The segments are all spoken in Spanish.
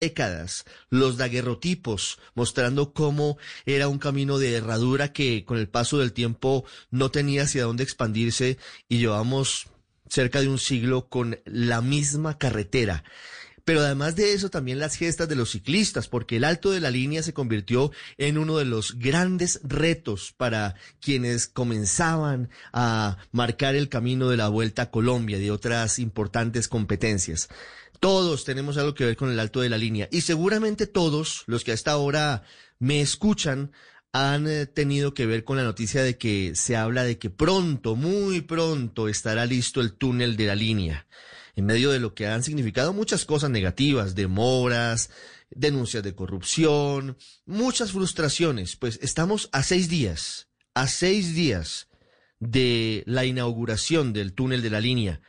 décadas, los daguerrotipos, mostrando cómo era un camino de herradura que con el paso del tiempo no tenía hacia dónde expandirse y llevamos cerca de un siglo con la misma carretera. Pero además de eso, también las gestas de los ciclistas, porque el alto de la línea se convirtió en uno de los grandes retos para quienes comenzaban a marcar el camino de la Vuelta a Colombia y de otras importantes competencias. Todos tenemos algo que ver con el alto de la línea. Y seguramente todos los que hasta ahora me escuchan han eh, tenido que ver con la noticia de que se habla de que pronto, muy pronto estará listo el túnel de la línea, en medio de lo que han significado muchas cosas negativas, demoras, denuncias de corrupción, muchas frustraciones, pues estamos a seis días, a seis días de la inauguración del túnel de la línea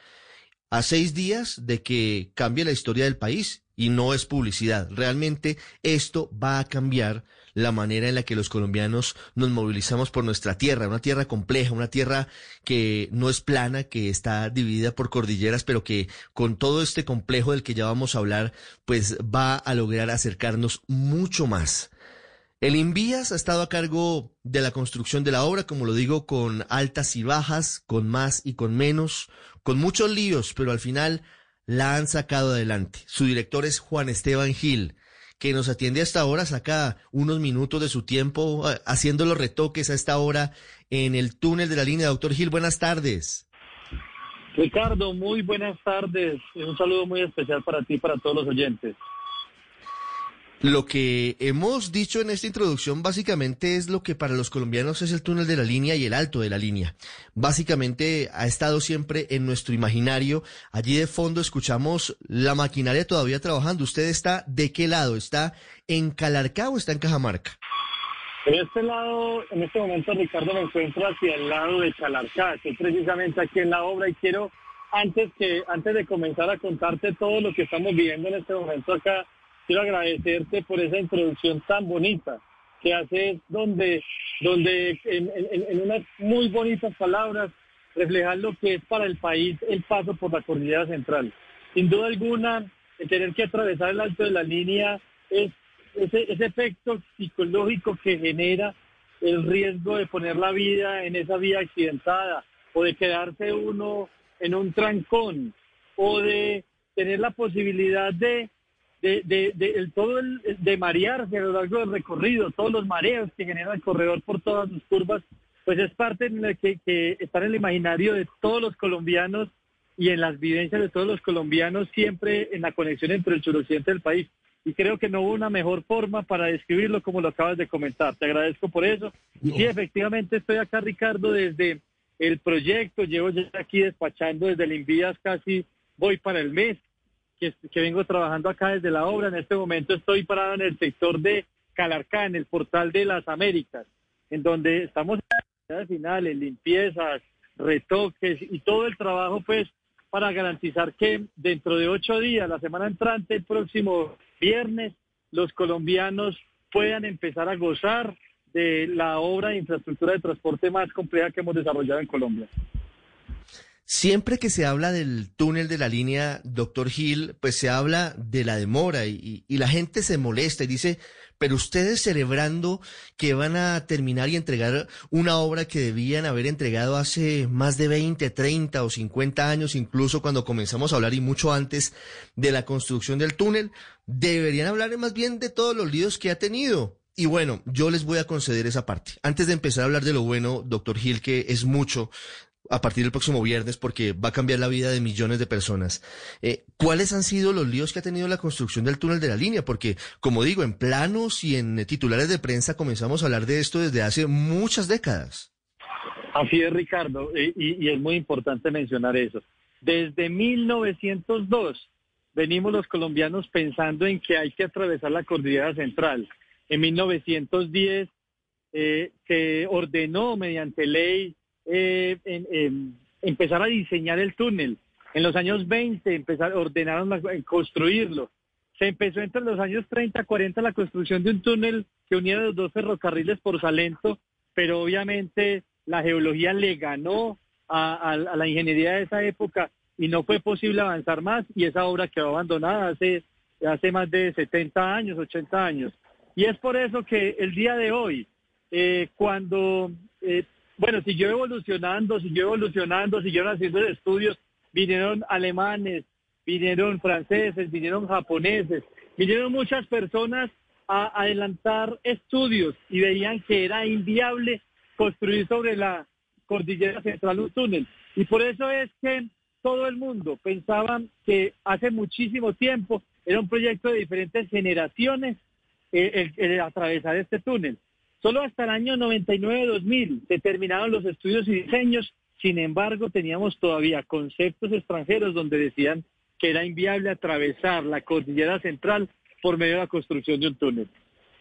a seis días de que cambie la historia del país y no es publicidad. Realmente esto va a cambiar la manera en la que los colombianos nos movilizamos por nuestra tierra, una tierra compleja, una tierra que no es plana, que está dividida por cordilleras, pero que con todo este complejo del que ya vamos a hablar, pues va a lograr acercarnos mucho más. El Invías ha estado a cargo de la construcción de la obra, como lo digo, con altas y bajas, con más y con menos, con muchos líos, pero al final la han sacado adelante. Su director es Juan Esteban Gil, que nos atiende hasta ahora, saca unos minutos de su tiempo eh, haciendo los retoques a esta hora en el túnel de la línea. Doctor Gil, buenas tardes. Ricardo, muy buenas tardes. Un saludo muy especial para ti y para todos los oyentes. Lo que hemos dicho en esta introducción básicamente es lo que para los colombianos es el túnel de la línea y el alto de la línea. Básicamente ha estado siempre en nuestro imaginario. Allí de fondo escuchamos la maquinaria todavía trabajando. ¿Usted está de qué lado? ¿Está en Calarcá o está en Cajamarca? En este lado, en este momento, Ricardo, me encuentro hacia el lado de Calarcá, que precisamente aquí en la obra y quiero, antes, que, antes de comenzar a contarte todo lo que estamos viviendo en este momento acá, quiero agradecerte por esa introducción tan bonita que haces donde, donde en, unas muy bonitas palabras reflejar lo que es para el país el paso por la cordillera central. Sin duda alguna, el tener que atravesar el alto de la línea es ese, ese efecto psicológico que genera el riesgo de poner la vida en esa vía accidentada o de quedarse uno en un trancón o de tener la posibilidad de de, de, el, todo el, de marearse a lo largo del recorrido, todos los mareos que genera el corredor por todas las curvas, pues es parte en la que, que está en el imaginario de todos los colombianos y en las vivencias de todos los colombianos siempre en la conexión entre el suroccidente del país. Y creo que no hubo una mejor forma para describirlo como lo acabas de comentar. Te agradezco por eso. Y sí, efectivamente estoy acá, Ricardo, desde el proyecto. Llevo ya aquí despachando desde el Invías casi, voy para el mes que, vengo trabajando acá desde la obra. En este momento estoy parado en el sector de Calarcá, en el portal de las Américas, en donde estamos en finales, limpiezas, retoques y todo el trabajo pues para garantizar que dentro de ocho días, la semana entrante, el próximo viernes, los colombianos puedan empezar a gozar de la obra de infraestructura de transporte más compleja que hemos desarrollado en Colombia. Siempre que se habla del túnel de la línea, doctor Gil, pues se habla de la demora y, la gente se molesta y dice, pero ustedes celebrando que van a terminar y entregar una obra que debían haber entregado hace más de 20, 30 o 50 años, incluso cuando comenzamos a hablar y mucho antes de la construcción del túnel, deberían hablar más bien de todos los líos que ha tenido. Y bueno, yo les voy a conceder esa parte. Antes de empezar a hablar de lo bueno, doctor Gil, que es mucho a partir del próximo viernes porque va a cambiar la vida de millones de personas. Eh, ¿Cuáles han sido los líos que ha tenido la construcción del túnel de la línea? Porque, como digo, en planos y en titulares de prensa comenzamos a hablar de esto desde hace muchas décadas. Así es, Ricardo, y, y es muy importante mencionar eso. Desde 1902 venimos los colombianos pensando en que hay que atravesar la cordillera central. En 1910 eh, se ordenó mediante ley eh, empezar a diseñar el túnel. En los años 20 empezar, ordenaron a construirlo. Se empezó entre los años 30 40 la construcción de un túnel que uniera los dos ferrocarriles por Salento, pero obviamente la geología le ganó a, la ingeniería de esa época y no fue posible avanzar más y esa obra quedó abandonada hace hace más de 70 años, 80 años. Y es por eso que el día de hoy, eh, cuando, eh, bueno, siguió evolucionando, siguió evolucionando, siguieron haciendo estudios, vinieron alemanes, vinieron franceses, vinieron japoneses, vinieron muchas personas a adelantar estudios y veían que era inviable construir sobre la cordillera central un túnel. Y por eso es que todo el mundo pensaba que hace muchísimo tiempo era un proyecto de diferentes generaciones eh, el, atravesar este túnel. Solo hasta el año 99-2000 se terminaron los estudios y diseños, sin embargo teníamos todavía conceptos extranjeros donde decían que era inviable atravesar la cordillera central por medio de la construcción de un túnel.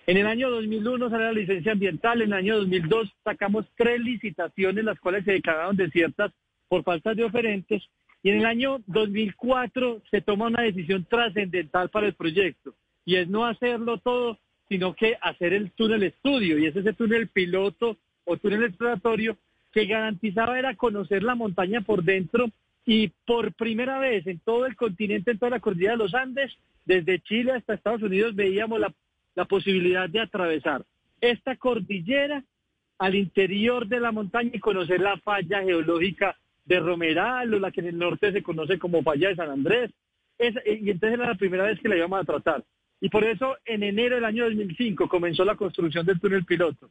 En el año 2001 salió la licencia ambiental, en el año 2002 sacamos tres licitaciones, las cuales se declararon desiertas por falta de oferentes, y en el año 2004 se toma una decisión trascendental para el proyecto, y es no hacerlo todo, sino que hacer el túnel estudio, y es ese túnel piloto o túnel exploratorio que garantizaba era conocer la montaña por dentro y por primera vez en todo el continente, en toda la cordillera de los Andes, desde Chile hasta Estados Unidos, veíamos la, la posibilidad de atravesar esta cordillera al interior de la montaña y conocer la falla geológica de Romeral o la que en el norte se conoce como falla de San Andrés. Y entonces era la primera vez que la íbamos a tratar. Y por eso en enero del año 2005 comenzó la construcción del túnel piloto.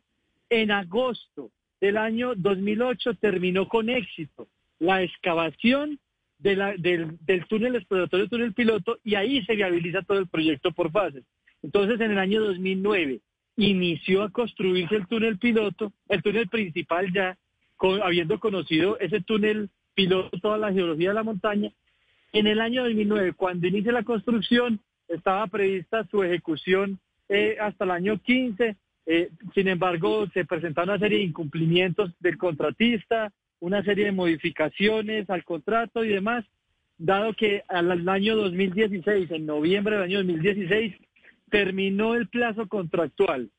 En agosto del año 2008 terminó con éxito la excavación del, del, túnel exploratorio, túnel piloto, y ahí se viabiliza todo el proyecto por fases. Entonces, en el año 2009 inició a construirse el túnel piloto, el túnel principal ya, habiendo conocido ese túnel piloto, toda la geología de la montaña. En el año 2009, cuando inicia la construcción, estaba prevista su ejecución eh, hasta el año 15. Eh, sin embargo, se presentaron una serie de incumplimientos del contratista, una serie de modificaciones al contrato y demás, dado que al año 2016, en noviembre del año 2016, terminó el plazo contractual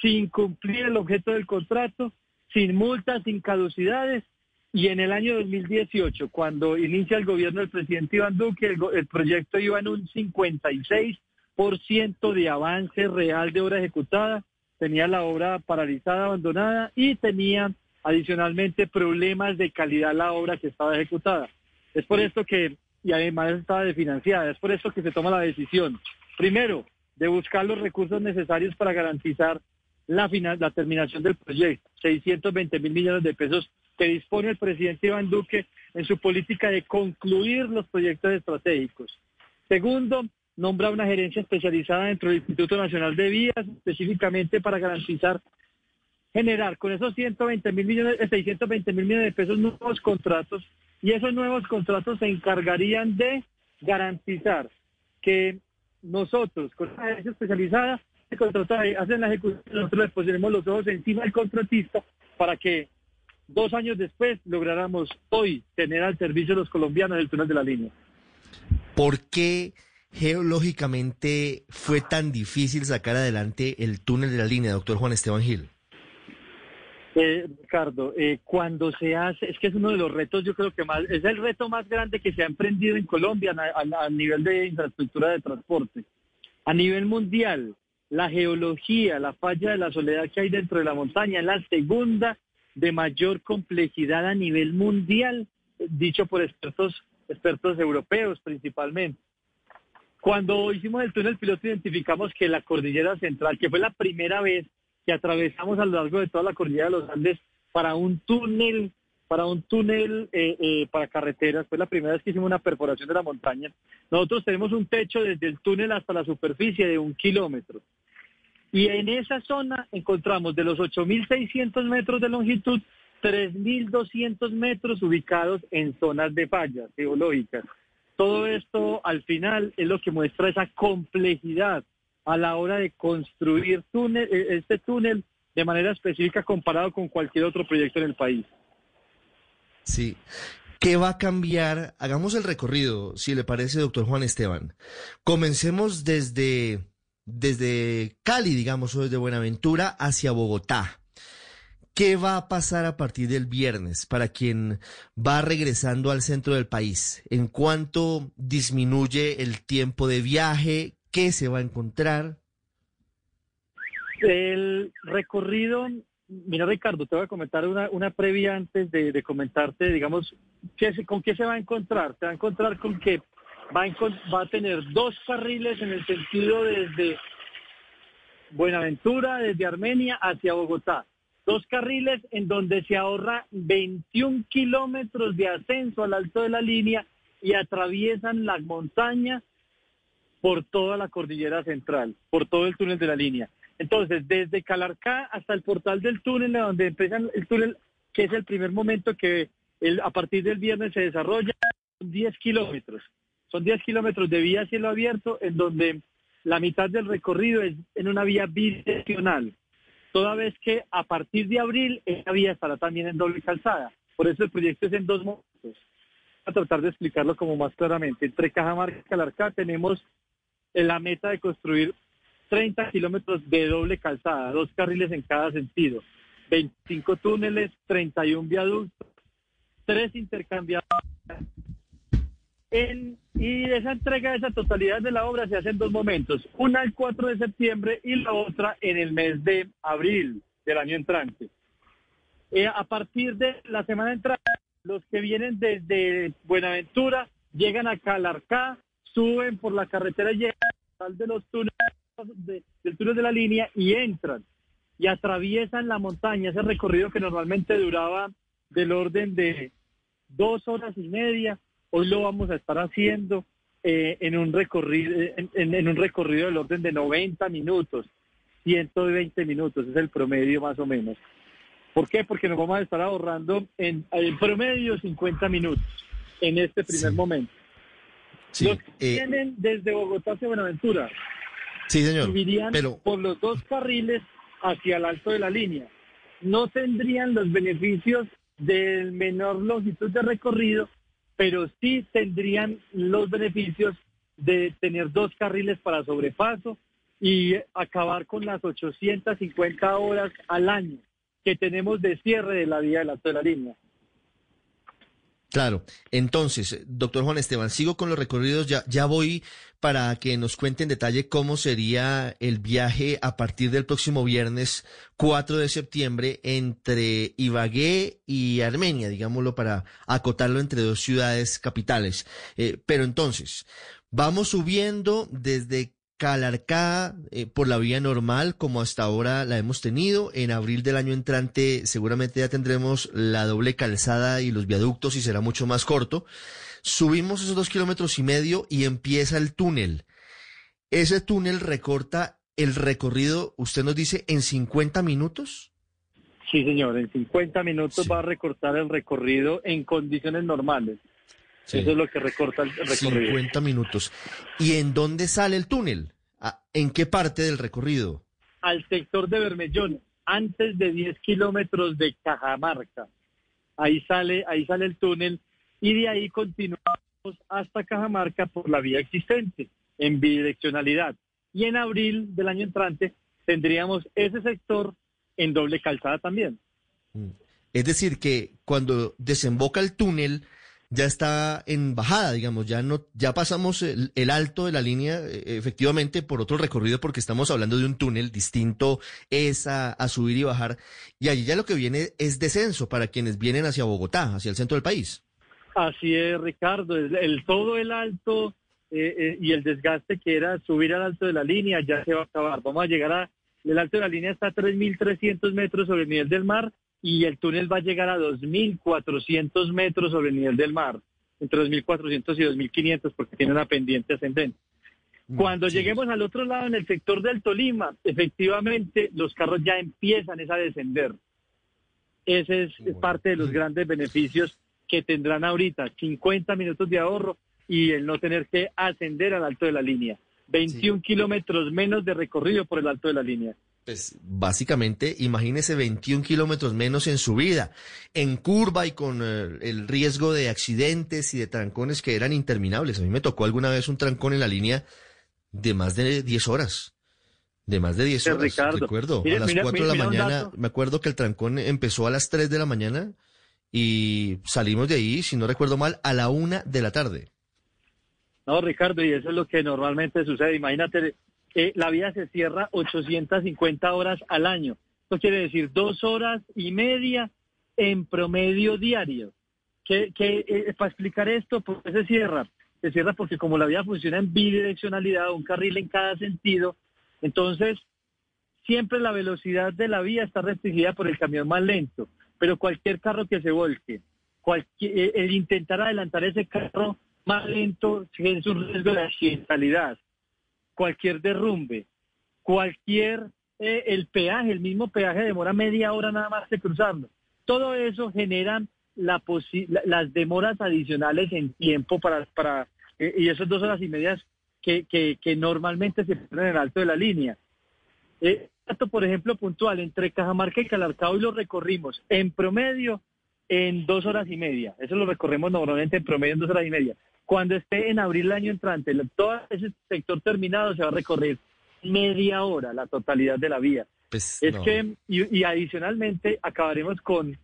sin cumplir el objeto del contrato, sin multas, sin caducidades, y en el año 2018, cuando inicia el gobierno del presidente Iván Duque, el, el proyecto iba en un 56% de avance real de obra ejecutada, tenía la obra paralizada, abandonada y tenía adicionalmente problemas de calidad la obra que estaba ejecutada. Es por esto que, y además estaba desfinanciada, es por esto que se toma la decisión, primero, de buscar los recursos necesarios para garantizar la, final, la terminación del proyecto, 620 mil millones de pesos que dispone el presidente Iván Duque en su política de concluir los proyectos estratégicos. Segundo, nombra una gerencia especializada dentro del Instituto Nacional de Vías, específicamente para garantizar, generar con esos 120 mil millones, 620 mil millones de pesos nuevos contratos, y esos nuevos contratos se encargarían de garantizar que nosotros, con una agencia especializada, hacen la ejecución, nosotros les ponemos los ojos encima del contratista para que dos años después lográramos hoy tener al servicio de los colombianos el túnel de la línea. ¿Por qué geológicamente fue tan difícil sacar adelante el túnel de la línea, doctor Juan Esteban Gil? Eh, Ricardo, eh, cuando se hace, es que es uno de los retos, yo creo que más, es el reto más grande que se ha emprendido en Colombia a, nivel de infraestructura de transporte. A nivel mundial, la geología, la falla de la soledad que hay dentro de la montaña es la segunda de mayor complejidad a nivel mundial, dicho por expertos, expertos europeos principalmente. Cuando hicimos el túnel piloto identificamos que la cordillera central, que fue la primera vez que atravesamos a lo largo de toda la cordillera de los Andes para un túnel, para un túnel eh, eh, para carreteras. Fue la primera vez que hicimos una perforación de la montaña. Nosotros tenemos un techo desde el túnel hasta la superficie de un kilómetro. Y en esa zona encontramos de los 8.600 metros de longitud, 3.200 metros ubicados en zonas de fallas geológicas. Todo esto al final es lo que muestra esa complejidad a la hora de construir túnel, eh, este túnel de manera específica comparado con cualquier otro proyecto en el país. Sí. ¿Qué va a cambiar? Hagamos el recorrido, si le parece, doctor Juan Esteban. Comencemos desde, desde Cali, digamos, o desde Buenaventura hacia Bogotá. ¿Qué va a pasar a partir del viernes para quien va regresando al centro del país? ¿En cuánto disminuye el tiempo de viaje? qué se va a encontrar. El recorrido, mira Ricardo, te voy a comentar una, una previa antes de, comentarte, digamos, ¿qué, con qué se va a encontrar. Se va a encontrar con que va a, tener dos carriles en el sentido desde Buenaventura, desde Armenia hacia Bogotá. Dos carriles en donde se ahorra 21 kilómetros de ascenso al alto de la línea y atraviesan la montaña por toda la cordillera central, por todo el túnel de la línea. Entonces, desde Calarcá hasta el portal del túnel, donde empieza el túnel, que es el primer momento que a partir del viernes se desarrolla, son 10 kilómetros. Son 10 kilómetros de vía a cielo abierto, en donde la mitad del recorrido es en una vía bidireccional. Toda vez que a partir de abril esa vía estará también en doble calzada. Por eso el proyecto es en dos momentos. A tratar de explicarlo como más claramente. Entre Cajamarca y Calarcá tenemos la meta de construir 30 kilómetros de doble calzada, dos carriles en cada sentido, 25 túneles, 31 viaductos, tres intercambiadores. Y esa entrega de esa totalidad de la obra se hace en dos momentos, una el 4 de septiembre y la otra en el mes de abril del año entrante. Eh, a partir de la semana entrante, los que vienen desde Buenaventura llegan a Calarcá, suben por la carretera y llegan de los túneles del túnel de la línea y entran y atraviesan la montaña, ese recorrido que normalmente duraba del orden de dos horas y media, hoy lo vamos a estar haciendo eh, en un recorrido en, un recorrido del orden de 90 minutos, 120 minutos, es el promedio más o menos. ¿Por qué? Porque nos vamos a estar ahorrando en, promedio 50 minutos en este primer momento. Los que eh, vienen desde Bogotá hacia Buenaventura Sí, señor. pero... por los dos carriles hacia el alto de la línea. No tendrían los beneficios del menor longitud de recorrido, pero sí tendrían los beneficios de tener dos carriles para sobrepaso y acabar con las 850 horas al año que tenemos de cierre de la vía del alto de la línea. Claro. Entonces, doctor Juan Esteban, sigo con los recorridos. Ya, ya voy para que nos cuente en detalle cómo sería el viaje a partir del próximo viernes 4 de septiembre entre Ibagué y Armenia, digámoslo, para acotarlo entre dos ciudades capitales. Eh, pero entonces, vamos subiendo desde Calarcá eh, por la vía normal como hasta ahora la hemos tenido. En abril del año entrante seguramente ya tendremos la doble calzada y los viaductos y será mucho más corto. Subimos esos dos kilómetros y medio y empieza el túnel. Ese túnel recorta el recorrido, usted nos dice, en 50 minutos. Sí, señor, en 50 minutos va a recortar el recorrido en condiciones normales. Eso es lo que recorta el recorrido. 50 minutos. ¿Y en dónde sale el túnel? Ah, ¿En qué parte del recorrido? Al sector de Bermellón, antes de 10 kilómetros de Cajamarca. Ahí sale, ahí sale el túnel y de ahí continuamos hasta Cajamarca por la vía existente, en bidireccionalidad. Y en abril del año entrante tendríamos ese sector en doble calzada también. Mm. Es decir, que cuando desemboca el túnel, ya está en bajada, digamos, ya no, ya pasamos el, alto de la línea, eh, efectivamente, por otro recorrido, porque estamos hablando de un túnel distinto, es a, subir y bajar, y allí ya lo que viene es descenso para quienes vienen hacia Bogotá, hacia el centro del país. Así es, Ricardo, el, todo el alto eh, eh, y el desgaste que era subir al alto de la línea ya se va a acabar. Vamos a llegar a, el alto de la línea está a 3.300 metros sobre el nivel del mar, y el túnel va a llegar a 2.400 metros sobre el nivel del mar, entre 2.400 y 2.500 porque tiene una pendiente ascendente. Mm, Cuando lleguemos al otro lado, en el sector del Tolima, efectivamente los carros ya empiezan a descender. Ese es, parte de los grandes beneficios que tendrán ahorita, 50 minutos de ahorro y el no tener que ascender al alto de la línea. 21 kilómetros menos de recorrido por el alto de la línea. Pues básicamente, imagínese 21 kilómetros menos en subida, en curva y con eh, el riesgo de accidentes y de trancones que eran interminables. A mí me tocó alguna vez un trancón en la línea de más de 10 horas. De más de 10 horas. Ricardo. Recuerdo, a las 4 de la mañana, me acuerdo que el trancón empezó a las 3 de la mañana y salimos de ahí, si no recuerdo mal, a la 1 de la tarde. No, Ricardo, y eso es lo que normalmente sucede. Imagínate, eh, la vía se cierra 850 horas al año. Esto quiere decir dos horas y media en promedio diario. Que, que eh, para explicar esto, ¿por qué se cierra? Se cierra porque como la vía funciona en bidireccionalidad, un carril en cada sentido, entonces siempre la velocidad de la vía está restringida por el camión más lento, pero cualquier carro que se volque, cualquier, eh, el intentar adelantar ese carro más lento es un riesgo de accidentalidad. Cualquier derrumbe, cualquier, eh, el peaje, el mismo peaje demora media hora nada más de cruzarlo. Todo eso genera la las demoras adicionales en tiempo para, para eh, y esas dos horas y medias que, normalmente se ponen en el alto de la línea. Eh, por ejemplo, puntual, entre Cajamarca y Calarcao y lo recorrimos en promedio en dos horas y media. Eso lo recorremos normalmente en promedio en dos horas y media. Cuando esté en abril el año entrante, todo ese sector terminado se va a recorrer media hora la totalidad de la vía. Pues, es que, y, adicionalmente, acabaremos con,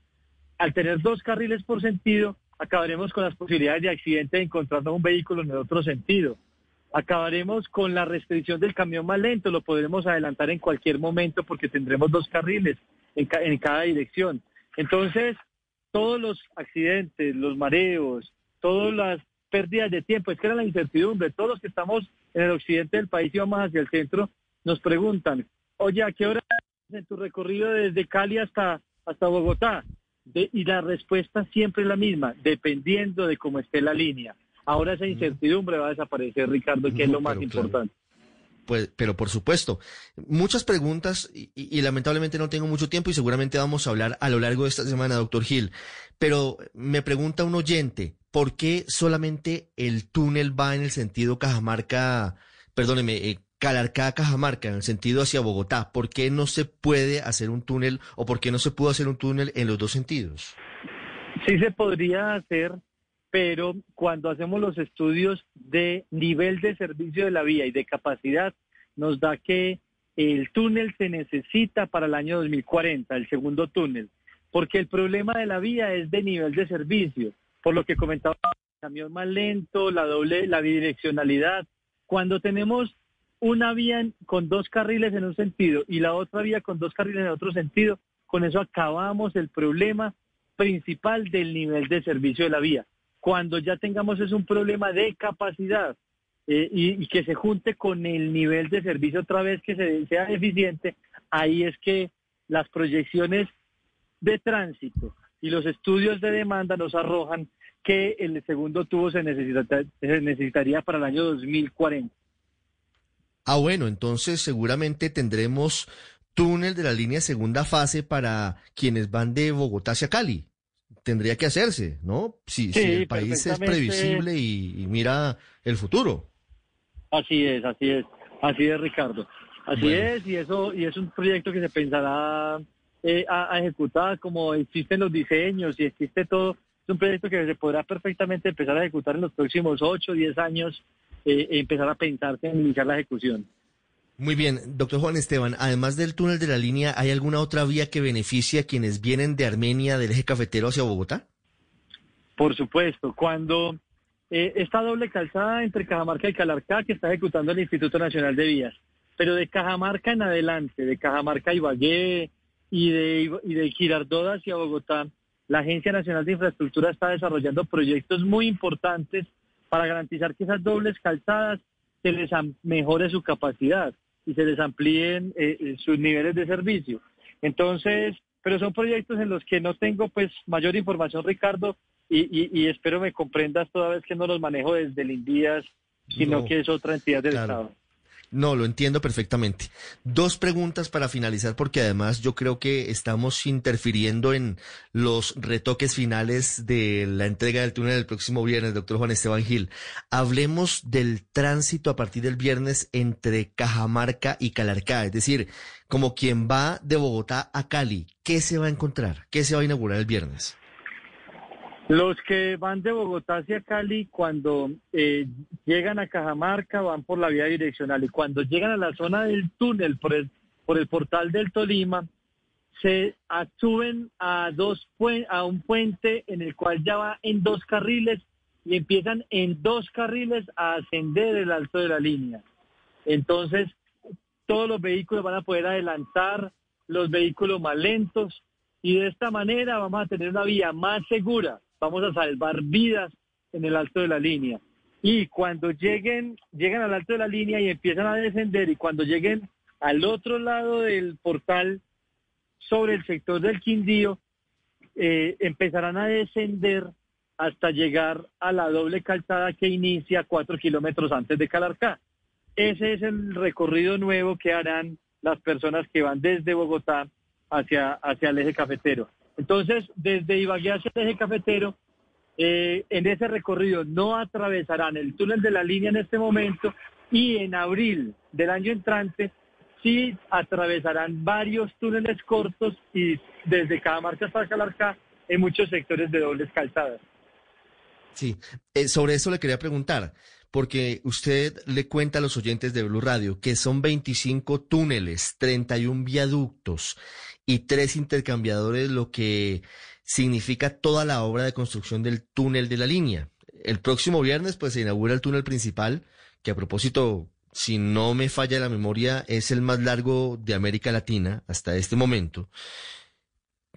al tener dos carriles por sentido, acabaremos con las posibilidades de accidente de encontrarnos un vehículo en el otro sentido. Acabaremos con la restricción del camión más lento, lo podremos adelantar en cualquier momento porque tendremos dos carriles en, cada dirección. Entonces, todos los accidentes, los mareos, todas las pérdidas de tiempo, es que era la incertidumbre. Todos los que estamos en el occidente del país y vamos hacia el centro, nos preguntan, oye, ¿a qué hora en tu recorrido desde Cali hasta, hasta Bogotá? y la respuesta siempre es la misma, dependiendo de cómo esté la línea. Ahora esa incertidumbre va a desaparecer, Ricardo, que es lo más importante. Pues, pero por supuesto, muchas preguntas y, lamentablemente no tengo mucho tiempo y seguramente vamos a hablar a lo largo de esta semana, doctor Gil. Pero me pregunta un oyente, ¿por qué solamente el túnel va en el sentido Cajamarca, perdóneme, eh, Calarcá Cajamarca, en el sentido hacia Bogotá? ¿Por qué no se puede hacer un túnel o por qué no se pudo hacer un túnel en los dos sentidos? Sí se podría hacer, pero cuando hacemos los estudios de nivel de servicio de la vía y de capacidad, nos da que el túnel se necesita para el año 2040, el segundo túnel, porque el problema de la vía es de nivel de servicio por lo que comentaba, el camión más lento, la doble, la bidireccionalidad. Cuando tenemos una vía con dos carriles en un sentido y la otra vía con dos carriles en otro sentido, con eso acabamos el problema principal del nivel de servicio de la vía. Cuando ya tengamos es un problema de capacidad eh, y, que se junte con el nivel de servicio otra vez que se, sea eficiente, ahí es que las proyecciones de tránsito y los estudios de demanda nos arrojan que el segundo tubo se, necesitaría para el año 2040. Ah, bueno, entonces seguramente tendremos túnel de la línea segunda fase para quienes van de Bogotá hacia Cali. Tendría que hacerse, ¿no? Si, el país es previsible y, mira el futuro. Así es, así es, así es, Ricardo. Así es, y eso y es un proyecto que se pensará eh, a, ejecutar, como existen los diseños y existe todo. Es un proyecto que se podrá perfectamente empezar a ejecutar en los próximos 8 o 10 años, eh, empezar a pensarse en iniciar la ejecución. Muy bien, doctor Juan Esteban, además del túnel de la línea, ¿hay alguna otra vía que beneficie a quienes vienen de Armenia del eje cafetero hacia Bogotá? Por supuesto, cuando eh, esta doble calzada entre Cajamarca y Calarcá que está ejecutando el Instituto Nacional de Vías, pero de Cajamarca en adelante, de Cajamarca y Ibagué, y de, y de hacia Bogotá, la Agencia Nacional de Infraestructura está desarrollando proyectos muy importantes para garantizar que esas dobles calzadas se les mejore su capacidad y se les amplíen eh, eh, sus niveles de servicio. Entonces, pero son proyectos en los que no tengo pues mayor información, Ricardo, y, espero me comprendas toda vez que no los manejo desde el INDIAS, sino que es otra entidad del Estado. No, lo entiendo perfectamente. Dos preguntas para finalizar, porque además yo creo que estamos interfiriendo en los retoques finales de la entrega del túnel el próximo viernes, doctor Juan Esteban Gil. Hablemos del tránsito a partir del viernes entre Cajamarca y Calarcá, es decir, como quien va de Bogotá a Cali, ¿qué se va a encontrar? ¿Qué se va a inaugurar el viernes? Los que van de Bogotá hacia Cali, cuando eh, llegan a Cajamarca, van por la vía direccional y cuando llegan a la zona del túnel por el, por el portal del Tolima, se suben a un puente en el cual ya va en dos carriles y empiezan en dos carriles a ascender el alto de la línea. Entonces, todos los vehículos van a poder adelantar, los vehículos más lentos, y de esta manera vamos a tener una vía más segura, vamos a salvar vidas en el alto de la línea. Y cuando lleguen, llegan al alto de la línea y empiezan a descender, y cuando lleguen al otro lado del portal, sobre el sector del Quindío, eh, empezarán a descender hasta llegar a la doble calzada que inicia cuatro kilómetros antes de Calarcá. Ese es el recorrido nuevo que harán las personas que van desde Bogotá hacia, hacia el eje cafetero. Entonces, desde Ibagué hacia el eje cafetero, eh, en ese recorrido no atravesarán el túnel de la línea en este momento y en abril del año entrante sí atravesarán varios túneles cortos y desde cada marcha hasta Calarcá en muchos sectores de dobles calzadas. Sí, eh, sobre eso le quería preguntar, porque usted le cuenta a los oyentes de Blue Radio que son 25 túneles, 31 viaductos y tres intercambiadores, lo que significa toda la obra de construcción del túnel de la línea. El próximo viernes, pues se inaugura el túnel principal, que a propósito, si no me falla la memoria, es el más largo de América Latina hasta este momento.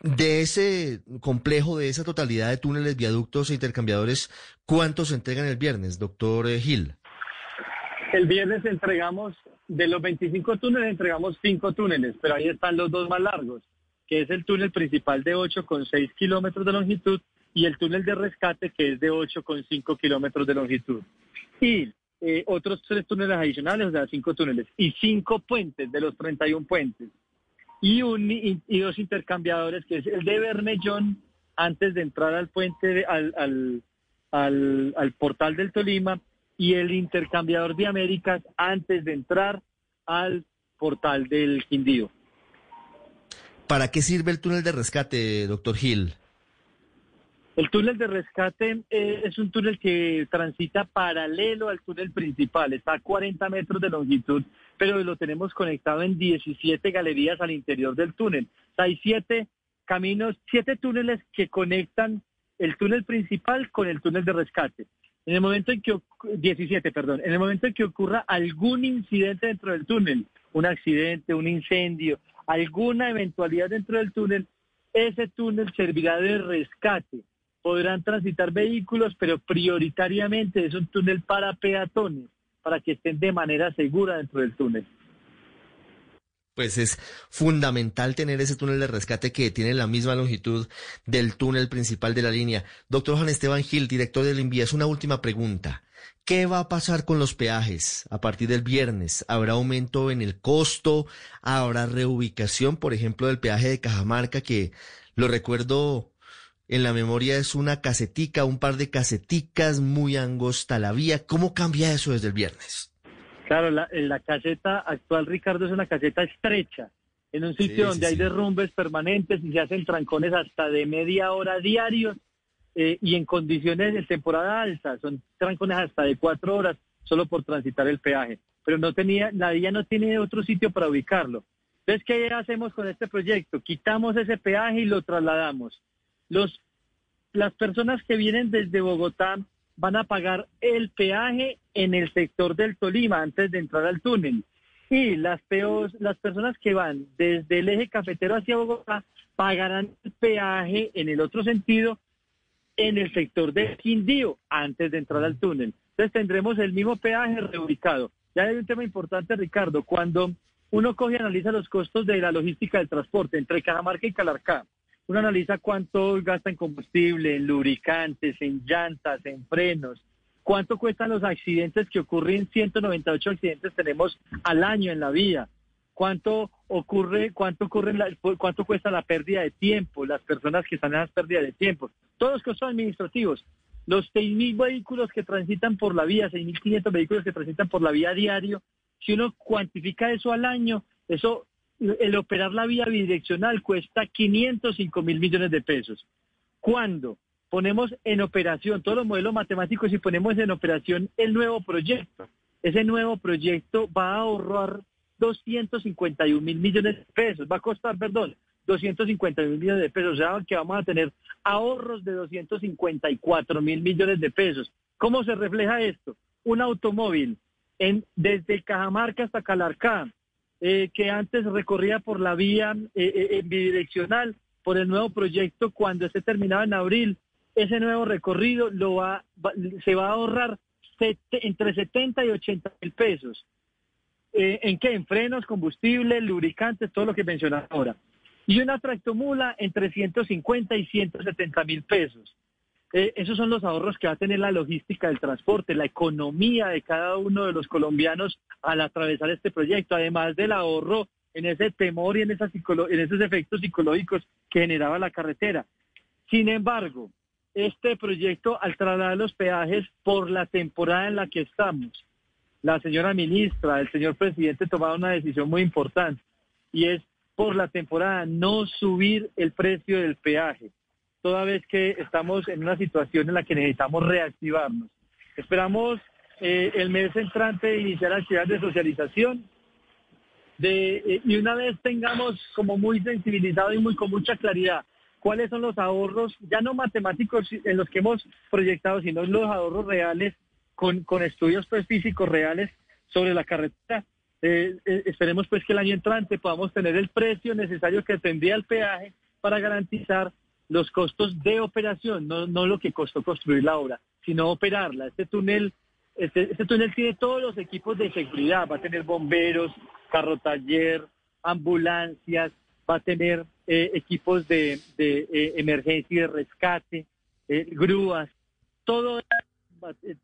De ese complejo, de esa totalidad de túneles, viaductos e intercambiadores, ¿cuántos se entregan el viernes, doctor eh, Gil? El viernes entregamos, de los 25 túneles, entregamos 5 túneles, pero ahí están los dos más largos, que es el túnel principal de 8,6 kilómetros de longitud y el túnel de rescate, que es de 8,5 kilómetros de longitud. Y eh, otros tres túneles adicionales, o sea, cinco túneles, y cinco puentes de los 31 puentes y, un, y, dos intercambiadores, que es el de Bermellón, antes de entrar al puente, al, al, al, al portal del Tolima, y el intercambiador de Américas antes de entrar al portal del Quindío. ¿Para qué sirve el túnel de rescate, doctor Gil? El túnel de rescate eh, es un túnel que transita paralelo al túnel principal, está a 40 metros de longitud, pero lo tenemos conectado en 17 galerías al interior del túnel. hay siete caminos, siete túneles que conectan el túnel principal con el túnel de rescate. En el momento en que 17, perdón, en el momento en que ocurra algún incidente dentro del túnel, un accidente, un incendio, alguna eventualidad dentro del túnel, ese túnel servirá de rescate podrán transitar vehículos, pero prioritariamente es un túnel para peatones, para que estén de manera segura dentro del túnel. Pues es fundamental tener ese túnel de rescate que tiene la misma longitud del túnel principal de la línea. Doctor Juan Esteban Gil, director del INVIA, es una última pregunta. ¿Qué va a pasar con los peajes a partir del viernes? ¿Habrá aumento en el costo? ¿Habrá reubicación, por ejemplo, del peaje de Cajamarca, que lo recuerdo en la memoria es una casetica, un par de caseticas muy angosta la vía. ¿Cómo cambia eso desde el viernes? Claro, la, la caseta actual, Ricardo, es una caseta estrecha, en un sitio donde hay derrumbes permanentes y se hacen trancones hasta de media hora diarios eh, y en condiciones de temporada alta, son trancones hasta de cuatro horas solo por transitar el peaje. Pero no tenía, la vía no tiene otro sitio para ubicarlo. Entonces, ¿qué hacemos con este proyecto? Quitamos ese peaje y lo trasladamos los, las personas que vienen desde Bogotá van a pagar el peaje en el sector del Tolima antes de entrar al túnel. Y las, peos, las personas que van desde el eje cafetero hacia Bogotá pagarán el peaje en el otro sentido en el sector del Quindío antes de entrar al túnel. Entonces tendremos el mismo peaje reubicado. Ya hay un tema importante, Ricardo. Cuando uno coge y analiza los costos de la logística del transporte entre Cajamarca y Calarcá, uno analiza cuánto gasta en combustible, en lubricantes, en llantas, en frenos, cuánto cuestan los accidentes que ocurren, 198 accidentes tenemos al año en la vía, cuánto ocurre, cuánto ocurre, cuánto cuesta la pérdida de tiempo, las personas que están en las pérdidas de tiempo, todos los costos administrativos, los 6.000 vehículos que transitan por la vía, 6.500 vehículos que transitan por la vía diario, si uno cuantifica eso al año, eso el operar la vía bidireccional cuesta 505 mil millones de pesos. Cuando ponemos en operación todos los modelos matemáticos y ponemos en operación el nuevo proyecto, ese nuevo proyecto va a ahorrar 251 mil millones de pesos, va a costar, perdón, 250 mil millones de pesos. O sea, que vamos a tener ahorros de 254 mil millones de pesos. ¿Cómo se refleja esto? Un automóvil en, desde Cajamarca hasta Calarcá, eh, que antes recorría por la vía eh, eh, bidireccional, por el nuevo proyecto, cuando esté terminado en abril, ese nuevo recorrido lo va, se va a ahorrar entre 70 y 80 mil pesos. ¿En qué? En frenos, combustible, lubricantes, todo lo que mencioné ahora. Y una tractomula entre 150 y 170 mil pesos. Eh, esos son los ahorros que va a tener la logística del transporte, la economía de cada uno de los colombianos al atravesar este proyecto, además del ahorro en ese temor y en, en esos efectos psicológicos que generaba la carretera. Sin embargo, este proyecto, al trasladar los peajes por la temporada en la que estamos, la señora ministra, el señor presidente tomaron una decisión muy importante y es por la temporada no subir el precio del peaje toda vez que estamos en una situación en la que necesitamos reactivarnos. Esperamos eh, el mes entrante iniciar actividades de socialización eh, y una vez tengamos como muy sensibilizado y muy con mucha claridad cuáles son los ahorros, ya no matemáticos en los que hemos proyectado, sino los ahorros reales con, con estudios pues, físicos reales sobre la carretera. Eh, esperemos pues que el año entrante podamos tener el precio necesario que tendría el peaje para garantizar los costos de operación, no, no lo que costó construir la obra, sino operarla. Este túnel, este, este túnel tiene todos los equipos de seguridad, va a tener bomberos, carro taller, ambulancias, va a tener eh, equipos de, de eh, emergencia y de rescate, eh, grúas, todo,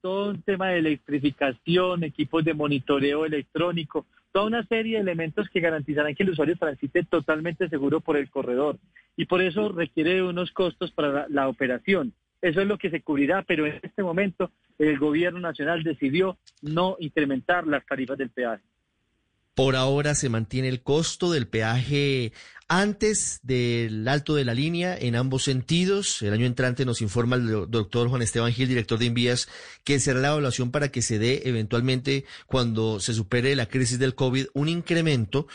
todo un tema de electrificación, equipos de monitoreo electrónico, toda una serie de elementos que garantizarán que el usuario transite totalmente seguro por el corredor y por eso requiere unos costos para la, operación. Eso es lo que se cubrirá, pero en este momento el gobierno nacional decidió no incrementar las tarifas del peaje. Por ahora se mantiene el costo del peaje antes del alto de la línea en ambos sentidos. El año entrante nos informa el doctor Juan Esteban Gil, director de Envías, que será la evaluación para que se dé eventualmente cuando se supere la crisis del COVID un incremento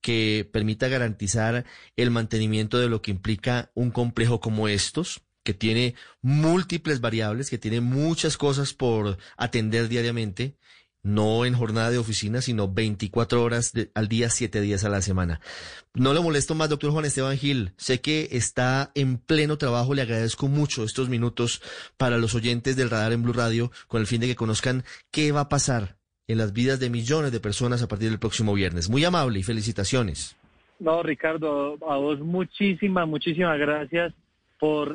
que permita garantizar el mantenimiento de lo que implica un complejo como estos que tiene múltiples variables, que tiene muchas cosas por atender diariamente, no en jornada de oficina, sino 24 horas al día, 7 días a la semana. No le molesto más, doctor Juan Esteban Gil. Sé que está en pleno trabajo. Le agradezco mucho estos minutos para los oyentes del radar en Blue Radio con el fin de que conozcan qué va a pasar en las vidas de millones de personas a partir del próximo viernes. Muy amable y felicitaciones. No, Ricardo, a vos muchísimas, muchísimas gracias por